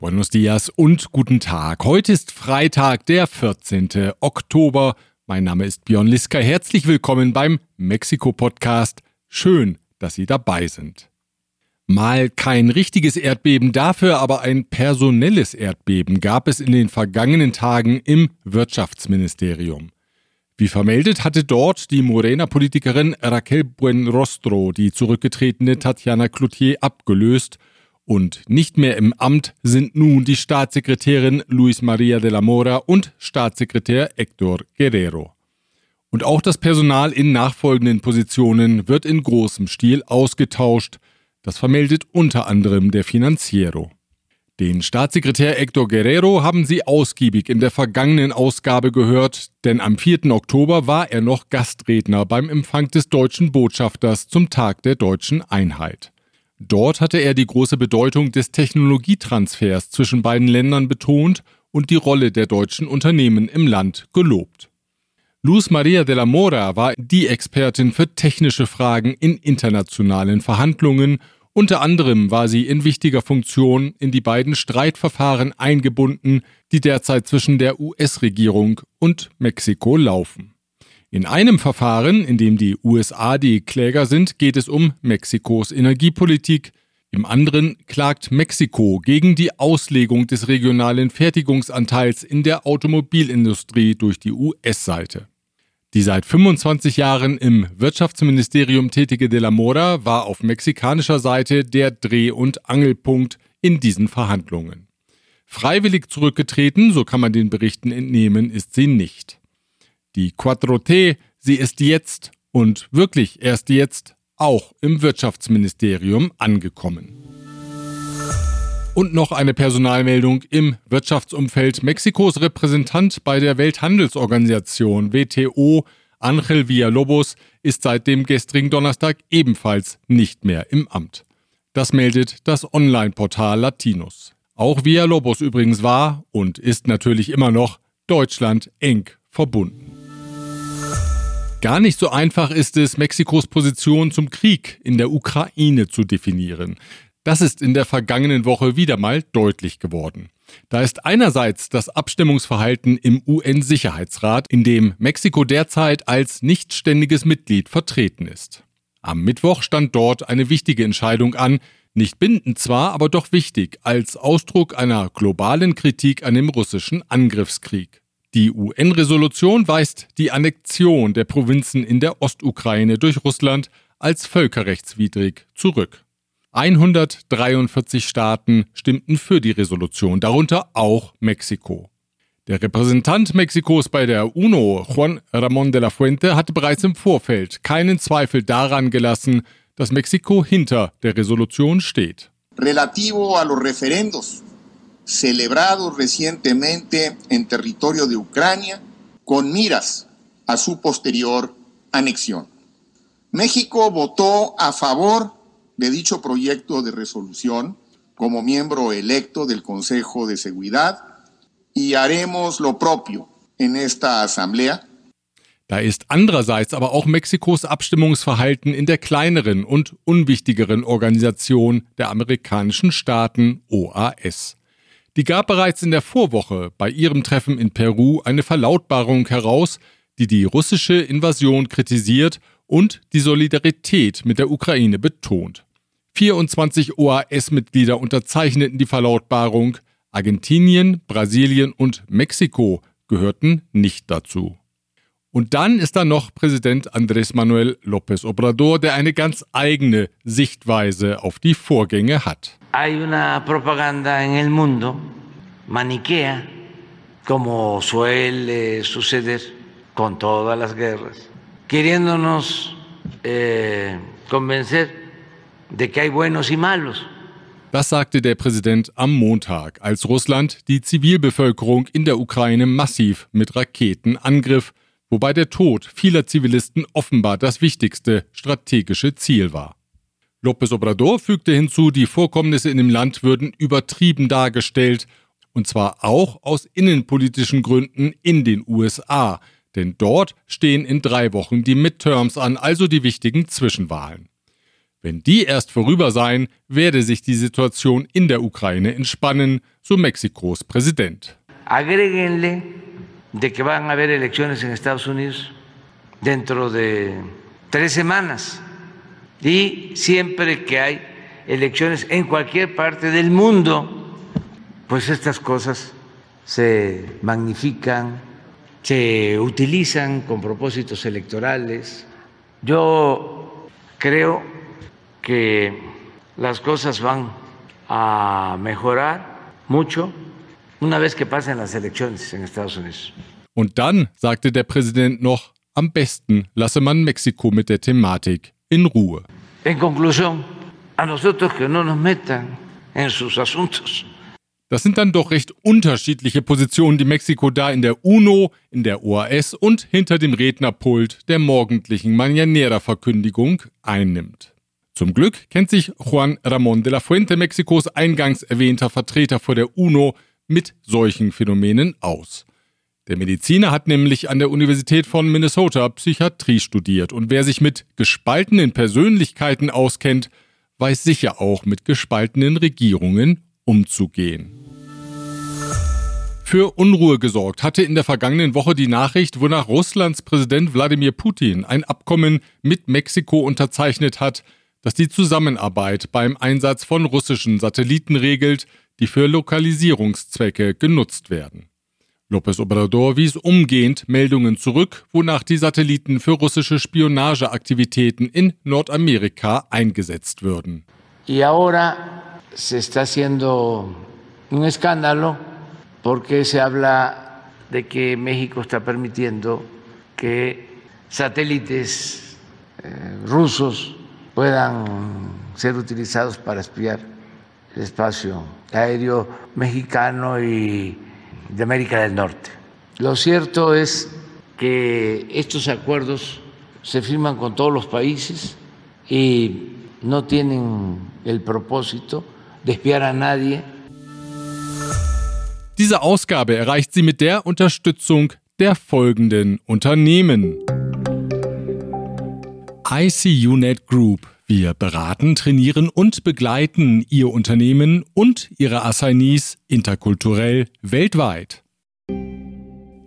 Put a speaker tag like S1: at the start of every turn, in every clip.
S1: Buenos dias und guten Tag. Heute ist Freitag, der 14. Oktober. Mein Name ist Björn Liska. Herzlich willkommen beim Mexiko-Podcast. Schön, dass Sie dabei sind. Mal kein richtiges Erdbeben, dafür aber ein personelles Erdbeben gab es in den vergangenen Tagen im Wirtschaftsministerium. Wie vermeldet hatte dort die Morena-Politikerin Raquel Buenrostro die zurückgetretene Tatjana Cloutier abgelöst – und nicht mehr im Amt sind nun die Staatssekretärin Luis Maria de la Mora und Staatssekretär Héctor Guerrero. Und auch das Personal in nachfolgenden Positionen wird in großem Stil ausgetauscht. Das vermeldet unter anderem der Financiero. Den Staatssekretär Héctor Guerrero haben Sie ausgiebig in der vergangenen Ausgabe gehört, denn am 4. Oktober war er noch Gastredner beim Empfang des deutschen Botschafters zum Tag der deutschen Einheit. Dort hatte er die große Bedeutung des Technologietransfers zwischen beiden Ländern betont und die Rolle der deutschen Unternehmen im Land gelobt. Luz Maria de la Mora war die Expertin für technische Fragen in internationalen Verhandlungen. Unter anderem war sie in wichtiger Funktion in die beiden Streitverfahren eingebunden, die derzeit zwischen der US-Regierung und Mexiko laufen. In einem Verfahren, in dem die USA die Kläger sind, geht es um Mexikos Energiepolitik. Im anderen klagt Mexiko gegen die Auslegung des regionalen Fertigungsanteils in der Automobilindustrie durch die US-Seite. Die seit 25 Jahren im Wirtschaftsministerium tätige De la Mora war auf mexikanischer Seite der Dreh- und Angelpunkt in diesen Verhandlungen. Freiwillig zurückgetreten, so kann man den Berichten entnehmen, ist sie nicht. Die Quattro-T, sie ist jetzt und wirklich erst jetzt auch im Wirtschaftsministerium angekommen. Und noch eine Personalmeldung im Wirtschaftsumfeld. Mexikos Repräsentant bei der Welthandelsorganisation WTO, Angel Villalobos, ist seit dem gestrigen Donnerstag ebenfalls nicht mehr im Amt. Das meldet das Online-Portal Latinos. Auch Villalobos übrigens war und ist natürlich immer noch Deutschland eng verbunden. Gar nicht so einfach ist es, Mexikos Position zum Krieg in der Ukraine zu definieren. Das ist in der vergangenen Woche wieder mal deutlich geworden. Da ist einerseits das Abstimmungsverhalten im UN-Sicherheitsrat, in dem Mexiko derzeit als nichtständiges Mitglied vertreten ist. Am Mittwoch stand dort eine wichtige Entscheidung an, nicht bindend zwar, aber doch wichtig, als Ausdruck einer globalen Kritik an dem russischen Angriffskrieg. Die UN-Resolution weist die Annexion der Provinzen in der Ostukraine durch Russland als völkerrechtswidrig zurück. 143 Staaten stimmten für die Resolution, darunter auch Mexiko. Der Repräsentant Mexikos bei der UNO, Juan Ramón de la Fuente, hatte bereits im Vorfeld keinen Zweifel daran gelassen, dass Mexiko hinter der Resolution steht.
S2: Relativo a los referendos celebrado recientemente en territorio de Ucrania con miras a su posterior anexión. México votó a favor de dicho proyecto de resolución como miembro electo del Consejo de Seguridad y haremos lo propio en esta Asamblea.
S1: Da ist andererseits aber auch Mexikos Abstimmungsverhalten in der kleineren und unwichtigeren Organisation der amerikanischen Staaten OAS. Die gab bereits in der Vorwoche bei ihrem Treffen in Peru eine Verlautbarung heraus, die die russische Invasion kritisiert und die Solidarität mit der Ukraine betont. 24 OAS-Mitglieder unterzeichneten die Verlautbarung, Argentinien, Brasilien und Mexiko gehörten nicht dazu. Und dann ist da noch Präsident Andrés Manuel López Obrador, der eine ganz eigene Sichtweise auf die Vorgänge hat.
S3: Hay una propaganda en el mundo maniquea, como suele suceder con todas las guerras, queriéndonos eh, convencer de que hay buenos y malos.
S1: Das sagte der Präsident am Montag, als Russland die Zivilbevölkerung in der Ukraine massiv mit Raketen angriff wobei der Tod vieler Zivilisten offenbar das wichtigste strategische Ziel war. López Obrador fügte hinzu, die Vorkommnisse in dem Land würden übertrieben dargestellt, und zwar auch aus innenpolitischen Gründen in den USA, denn dort stehen in drei Wochen die Midterms an, also die wichtigen Zwischenwahlen. Wenn die erst vorüber seien, werde sich die Situation in der Ukraine entspannen, so Mexikos Präsident.
S3: Agréguenle de que van a haber elecciones en Estados Unidos dentro de tres semanas. Y siempre que hay elecciones en cualquier parte del mundo, pues estas cosas se magnifican, se utilizan con propósitos electorales. Yo creo que las cosas van a mejorar mucho una vez que pasen las elecciones en Estados Unidos.
S1: Und dann sagte der Präsident noch, am besten lasse man Mexiko mit der Thematik in Ruhe.
S3: En conclusión, a nosotros que no nos metan en sus asuntos.
S1: Das sind dann doch recht unterschiedliche Positionen, die Mexiko da in der UNO, in der OAS und hinter dem Rednerpult der morgendlichen Mañanera-Verkündigung einnimmt. Zum Glück kennt sich Juan Ramón de la Fuente, Mexikos eingangs erwähnter Vertreter vor der UNO, mit solchen Phänomenen aus. Der Mediziner hat nämlich an der Universität von Minnesota Psychiatrie studiert und wer sich mit gespaltenen Persönlichkeiten auskennt, weiß sicher auch mit gespaltenen Regierungen umzugehen. Für Unruhe gesorgt hatte in der vergangenen Woche die Nachricht, wonach Russlands Präsident Wladimir Putin ein Abkommen mit Mexiko unterzeichnet hat, das die Zusammenarbeit beim Einsatz von russischen Satelliten regelt, die für Lokalisierungszwecke genutzt werden. López Obrador wies umgehend Meldungen zurück, wonach die Satelliten für russische Spionageaktivitäten in Nordamerika eingesetzt würden.
S3: Y ahora se está haciendo un escándalo porque se habla de que México está permitiendo que satélites eh, rusos puedan ser utilizados para espiar el espacio aéreo mexicano y de América del Norte. Lo cierto es que estos acuerdos se firman con todos los países y no tienen el propósito de espiar a nadie.
S1: Diese Ausgabe erreicht sie mit der Unterstützung der folgenden Unternehmen. ICUNet Group. Wir beraten, trainieren und begleiten Ihr Unternehmen und Ihre Assignees interkulturell weltweit.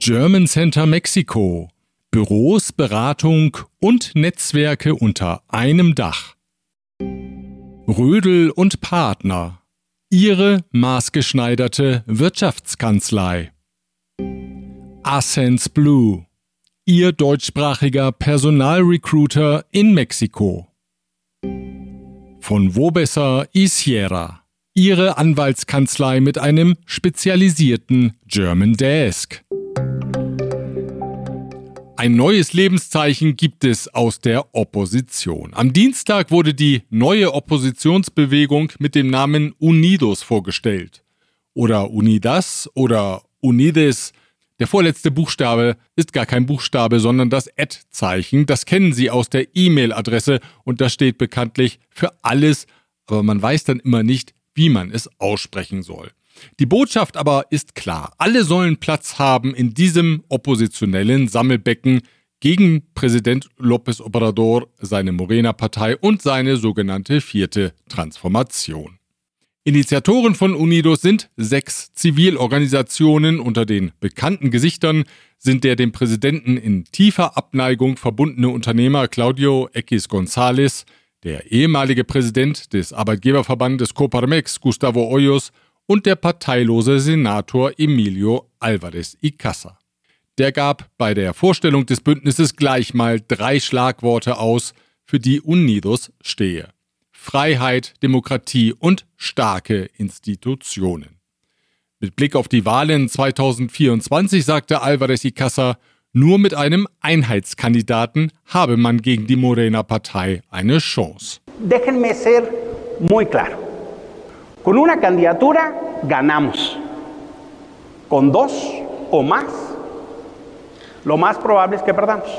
S1: German Center Mexiko. Büros, Beratung und Netzwerke unter einem Dach. Rödel und Partner. Ihre maßgeschneiderte Wirtschaftskanzlei. Ascens Blue. Ihr deutschsprachiger Personalrecruiter in Mexiko. Von Wobesser Isiera. Ihre Anwaltskanzlei mit einem spezialisierten German Desk. Ein neues Lebenszeichen gibt es aus der Opposition. Am Dienstag wurde die neue Oppositionsbewegung mit dem Namen Unidos vorgestellt. Oder Unidas oder Unides. Der vorletzte Buchstabe ist gar kein Buchstabe, sondern das Ad-Zeichen. Das kennen Sie aus der E-Mail-Adresse und das steht bekanntlich für alles, aber man weiß dann immer nicht, wie man es aussprechen soll. Die Botschaft aber ist klar. Alle sollen Platz haben in diesem oppositionellen Sammelbecken gegen Präsident López Obrador, seine Morena-Partei und seine sogenannte vierte Transformation. Initiatoren von Unidos sind sechs Zivilorganisationen. Unter den bekannten Gesichtern sind der dem Präsidenten in tiefer Abneigung verbundene Unternehmer Claudio X González, der ehemalige Präsident des Arbeitgeberverbandes Coparmex Gustavo Hoyos und der parteilose Senator Emilio Alvarez y Casa. Der gab bei der Vorstellung des Bündnisses gleich mal drei Schlagworte aus, für die Unidos stehe. Freiheit, Demokratie und starke Institutionen. Mit Blick auf die Wahlen 2024 sagte Alvarez y Casa, nur mit einem Einheitskandidaten habe man gegen die Morena-Partei eine Chance.
S4: Déjenme ser muy claro. Con una candidatura ganamos. Con dos o más, lo más probable es que perdamos.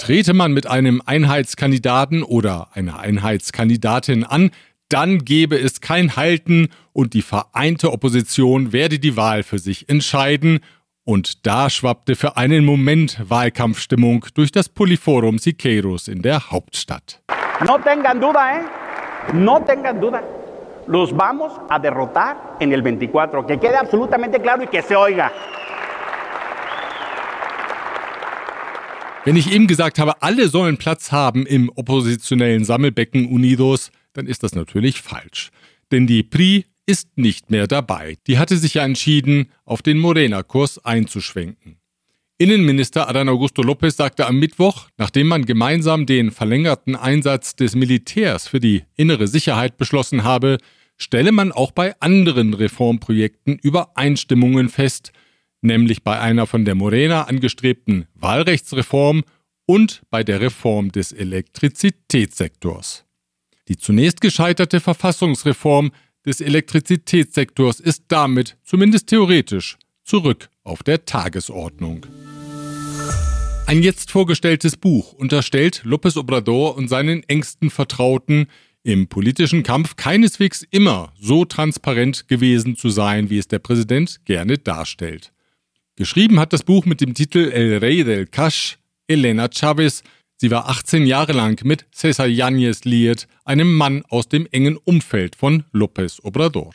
S1: Trete man mit einem Einheitskandidaten oder einer Einheitskandidatin an, dann gebe es kein Halten und die vereinte Opposition werde die Wahl für sich entscheiden. Und da schwappte für einen Moment Wahlkampfstimmung durch das Polyforum Siqueiros in der Hauptstadt.
S4: No tengan duda, ¿eh? No tengan duda. Los vamos a derrotar en el 24. Que quede absolutamente claro y que se oiga.
S1: Wenn ich eben gesagt habe, alle sollen Platz haben im oppositionellen Sammelbecken Unidos, dann ist das natürlich falsch. Denn die PRI ist nicht mehr dabei. Die hatte sich ja entschieden, auf den Morena-Kurs einzuschwenken. Innenminister Adán Augusto López sagte am Mittwoch, nachdem man gemeinsam den verlängerten Einsatz des Militärs für die innere Sicherheit beschlossen habe, stelle man auch bei anderen Reformprojekten Übereinstimmungen fest, nämlich bei einer von der Morena angestrebten Wahlrechtsreform und bei der Reform des Elektrizitätssektors. Die zunächst gescheiterte Verfassungsreform des Elektrizitätssektors ist damit, zumindest theoretisch, zurück auf der Tagesordnung. Ein jetzt vorgestelltes Buch unterstellt López Obrador und seinen engsten Vertrauten, im politischen Kampf keineswegs immer so transparent gewesen zu sein, wie es der Präsident gerne darstellt. Geschrieben hat das Buch mit dem Titel El Rey del Cash Elena Chavez. Sie war 18 Jahre lang mit Cesar Yáñez liiert, einem Mann aus dem engen Umfeld von López Obrador.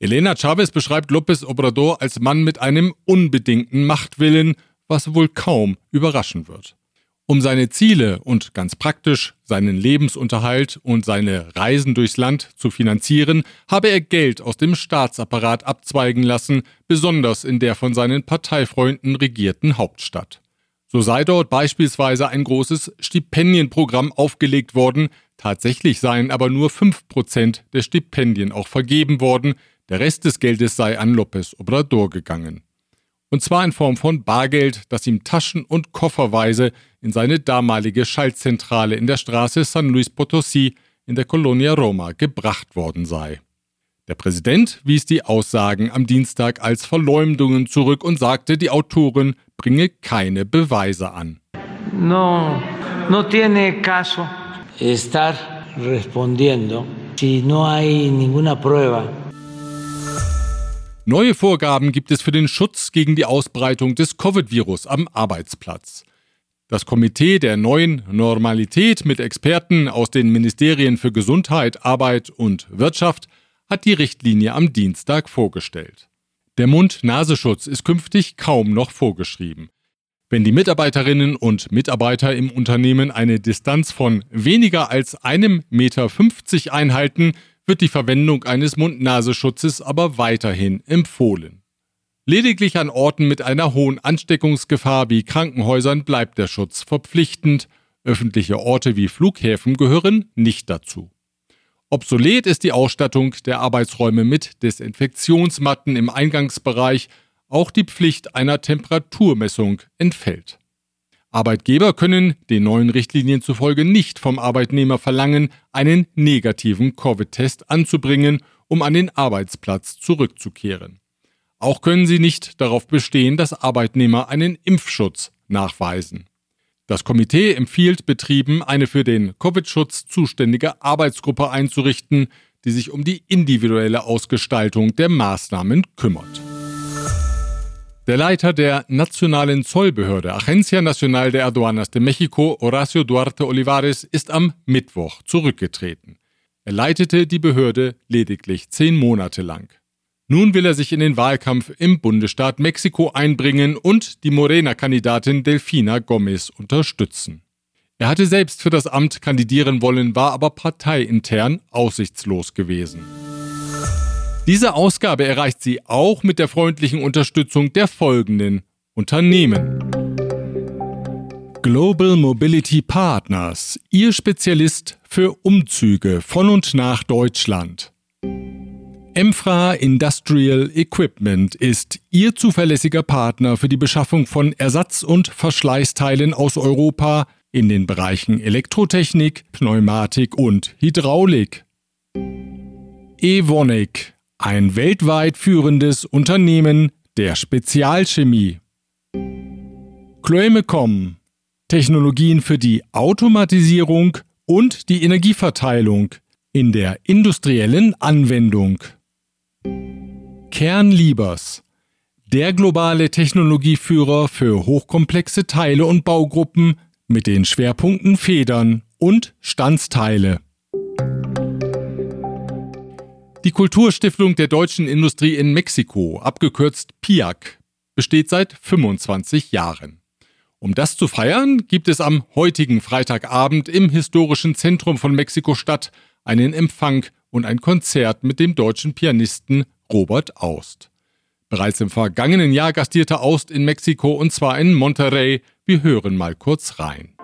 S1: Elena Chavez beschreibt López Obrador als Mann mit einem unbedingten Machtwillen, was wohl kaum überraschen wird. Um seine Ziele und ganz praktisch seinen Lebensunterhalt und seine Reisen durchs Land zu finanzieren, habe er Geld aus dem Staatsapparat abzweigen lassen, besonders in der von seinen Parteifreunden regierten Hauptstadt. So sei dort beispielsweise ein großes Stipendienprogramm aufgelegt worden, tatsächlich seien aber nur fünf Prozent der Stipendien auch vergeben worden, der Rest des Geldes sei an López Obrador gegangen. Und zwar in Form von Bargeld, das ihm taschen- und kofferweise in seine damalige Schaltzentrale in der Straße San Luis Potosí in der Colonia Roma gebracht worden sei. Der Präsident wies die Aussagen am Dienstag als Verleumdungen zurück und sagte, die Autorin bringe keine Beweise an.
S3: No, no tiene caso estar respondiendo si no hay ninguna prueba
S1: Neue Vorgaben gibt es für den Schutz gegen die Ausbreitung des Covid-Virus am Arbeitsplatz. Das Komitee der neuen Normalität mit Experten aus den Ministerien für Gesundheit, Arbeit und Wirtschaft hat die Richtlinie am Dienstag vorgestellt. Der Mund-Nasenschutz ist künftig kaum noch vorgeschrieben. Wenn die Mitarbeiterinnen und Mitarbeiter im Unternehmen eine Distanz von weniger als einem Meter 50 einhalten, wird die Verwendung eines Mund-Nasenschutzes aber weiterhin empfohlen. Lediglich an Orten mit einer hohen Ansteckungsgefahr wie Krankenhäusern bleibt der Schutz verpflichtend, öffentliche Orte wie Flughäfen gehören nicht dazu. Obsolet ist die Ausstattung der Arbeitsräume mit Desinfektionsmatten im Eingangsbereich, auch die Pflicht einer Temperaturmessung entfällt. Arbeitgeber können den neuen Richtlinien zufolge nicht vom Arbeitnehmer verlangen, einen negativen Covid-Test anzubringen, um an den Arbeitsplatz zurückzukehren. Auch können sie nicht darauf bestehen, dass Arbeitnehmer einen Impfschutz nachweisen. Das Komitee empfiehlt Betrieben, eine für den Covid-Schutz zuständige Arbeitsgruppe einzurichten, die sich um die individuelle Ausgestaltung der Maßnahmen kümmert. Der Leiter der nationalen Zollbehörde Agencia Nacional de Aduanas de Mexico, Horacio Duarte Olivares, ist am Mittwoch zurückgetreten. Er leitete die Behörde lediglich zehn Monate lang. Nun will er sich in den Wahlkampf im Bundesstaat Mexiko einbringen und die Morena-Kandidatin Delfina Gomez unterstützen. Er hatte selbst für das Amt kandidieren wollen, war aber parteiintern aussichtslos gewesen. Diese Ausgabe erreicht sie auch mit der freundlichen Unterstützung der folgenden Unternehmen. Global Mobility Partners, Ihr Spezialist für Umzüge von und nach Deutschland. Emfra Industrial Equipment ist Ihr zuverlässiger Partner für die Beschaffung von Ersatz- und Verschleißteilen aus Europa in den Bereichen Elektrotechnik, Pneumatik und Hydraulik. Evonik ein weltweit führendes Unternehmen der Spezialchemie. Chloemecom, Technologien für die Automatisierung und die Energieverteilung in der industriellen Anwendung. Kernliebers, der globale Technologieführer für hochkomplexe Teile und Baugruppen mit den Schwerpunkten Federn und Standsteile. Die Kulturstiftung der deutschen Industrie in Mexiko, abgekürzt PIAC, besteht seit 25 Jahren. Um das zu feiern, gibt es am heutigen Freitagabend im historischen Zentrum von Mexiko-Stadt einen Empfang und ein Konzert mit dem deutschen Pianisten Robert Aust. Bereits im vergangenen Jahr gastierte Aust in Mexiko und zwar in Monterrey. Wir hören mal kurz rein.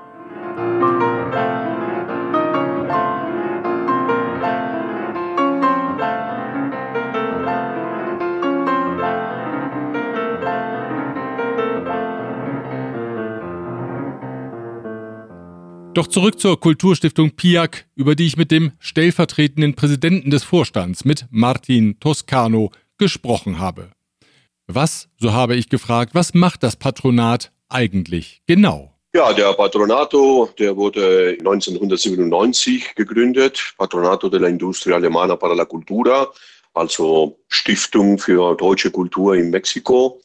S1: Doch zurück zur Kulturstiftung PIAC, über die ich mit dem stellvertretenden Präsidenten des Vorstands, mit Martin Toscano, gesprochen habe. Was, so habe ich gefragt, was macht das Patronat eigentlich genau?
S5: Ja, der Patronato, der wurde 1997 gegründet, Patronato della Industria Alemana para la Cultura, also Stiftung für deutsche Kultur in Mexiko.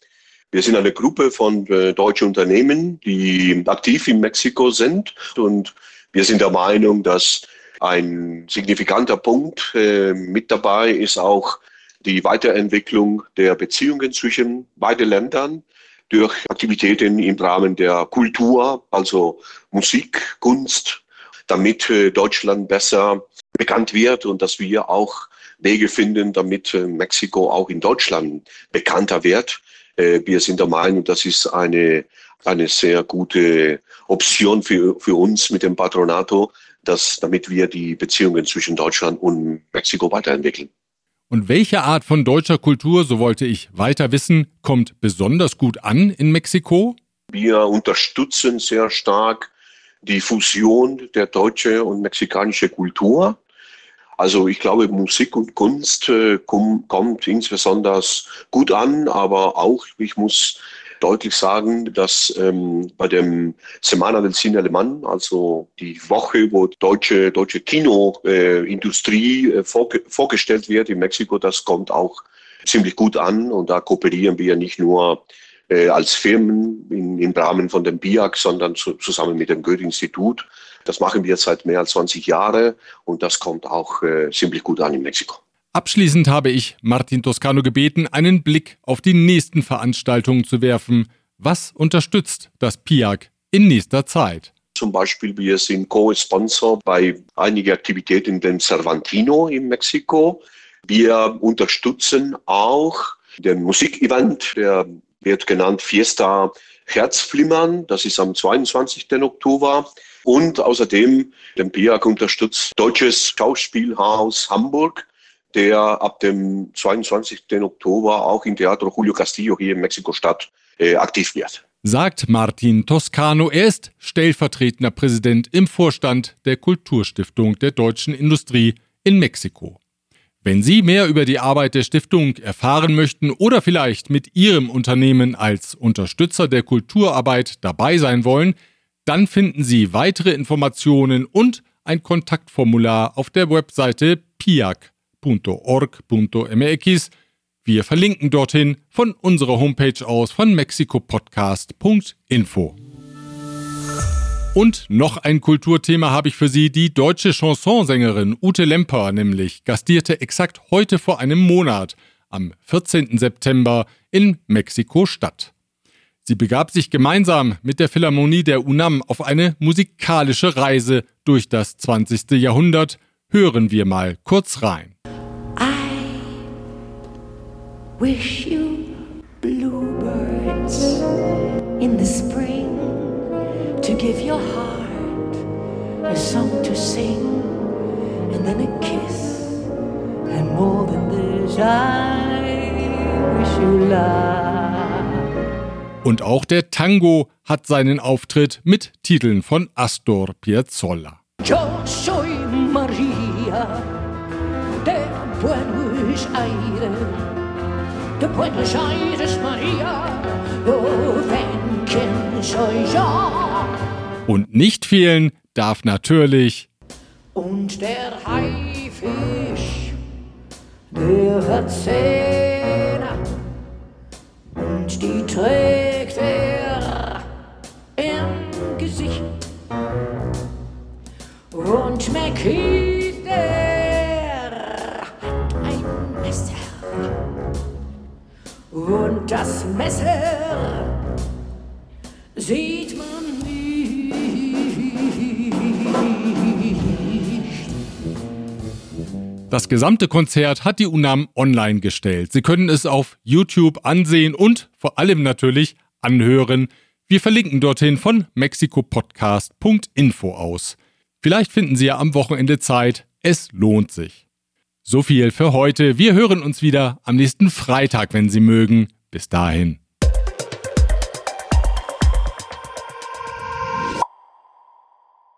S5: Wir sind eine Gruppe von äh, deutschen Unternehmen, die aktiv in Mexiko sind. Und wir sind der Meinung, dass ein signifikanter Punkt äh, mit dabei ist auch die Weiterentwicklung der Beziehungen zwischen beiden Ländern durch Aktivitäten im Rahmen der Kultur, also Musik, Kunst, damit äh, Deutschland besser bekannt wird und dass wir auch Wege finden, damit äh, Mexiko auch in Deutschland bekannter wird. Äh, wir sind der Meinung, das ist eine, eine sehr gute Option für, für uns mit dem Patronato, dass, damit wir die Beziehungen zwischen Deutschland und Mexiko weiterentwickeln.
S1: Und welche Art von deutscher Kultur, so wollte ich weiter wissen, kommt besonders gut an in Mexiko?
S5: Wir unterstützen sehr stark die Fusion der deutschen und mexikanischen Kultur. Also ich glaube, Musik und Kunst äh, komm, kommt insbesondere gut an, aber auch, ich muss deutlich sagen, dass ähm, bei dem Semana del Cine Alemán, also die Woche, wo deutsche, deutsche Kinoindustrie äh, vor, vorgestellt wird in Mexiko, das kommt auch ziemlich gut an und da kooperieren wir nicht nur äh, als Firmen in, im Rahmen von dem BIAC, sondern zu, zusammen mit dem Goethe-Institut. Das machen wir seit mehr als 20 Jahren und das kommt auch äh, ziemlich gut an in Mexiko.
S1: Abschließend habe ich Martin Toscano gebeten, einen Blick auf die nächsten Veranstaltungen zu werfen. Was unterstützt das PIAC in nächster Zeit?
S5: Zum Beispiel, wir sind Co-Sponsor bei einigen Aktivitäten in dem Cervantino in Mexiko. Wir unterstützen auch den Musikevent, der wird genannt Fiesta Herzflimmern. Das ist am 22. Oktober. Und außerdem den PIAC unterstützt Deutsches Schauspielhaus Hamburg, der ab dem 22. Oktober auch im Teatro Julio Castillo hier in Mexiko-Stadt äh, aktiv wird.
S1: Sagt Martin Toscano. Er ist stellvertretender Präsident im Vorstand der Kulturstiftung der deutschen Industrie in Mexiko. Wenn Sie mehr über die Arbeit der Stiftung erfahren möchten oder vielleicht mit Ihrem Unternehmen als Unterstützer der Kulturarbeit dabei sein wollen, dann finden Sie weitere Informationen und ein Kontaktformular auf der Webseite piac.org.mx. Wir verlinken dorthin von unserer Homepage aus von mexikopodcast.info. Und noch ein Kulturthema habe ich für Sie. Die deutsche Chansonsängerin Ute Lemper nämlich gastierte exakt heute vor einem Monat, am 14. September, in Mexiko-Stadt. Sie begab sich gemeinsam mit der Philharmonie der UNAM auf eine musikalische Reise durch das 20. Jahrhundert. Hören wir mal kurz rein. I wish you bluebirds in the spring to give your heart a song to sing and then a kiss and more than this I wish you love. Und auch der Tango hat seinen Auftritt mit Titeln von Astor Piazzolla. Yo soy Maria de Buenos Aires, de Buenos Aires Maria, oh, wen quién soy yo? Und nicht fehlen darf natürlich und der Haifisch, der hat Zähne die trägt er im Gesicht. Und McKeith, der hat ein Messer.
S6: Und das Messer sieht man
S1: Das gesamte Konzert hat die UNAM online gestellt. Sie können es auf YouTube ansehen und vor allem natürlich anhören. Wir verlinken dorthin von mexikopodcast.info aus. Vielleicht finden Sie ja am Wochenende Zeit. Es lohnt sich. So viel für heute. Wir hören uns wieder am nächsten Freitag, wenn Sie mögen. Bis dahin.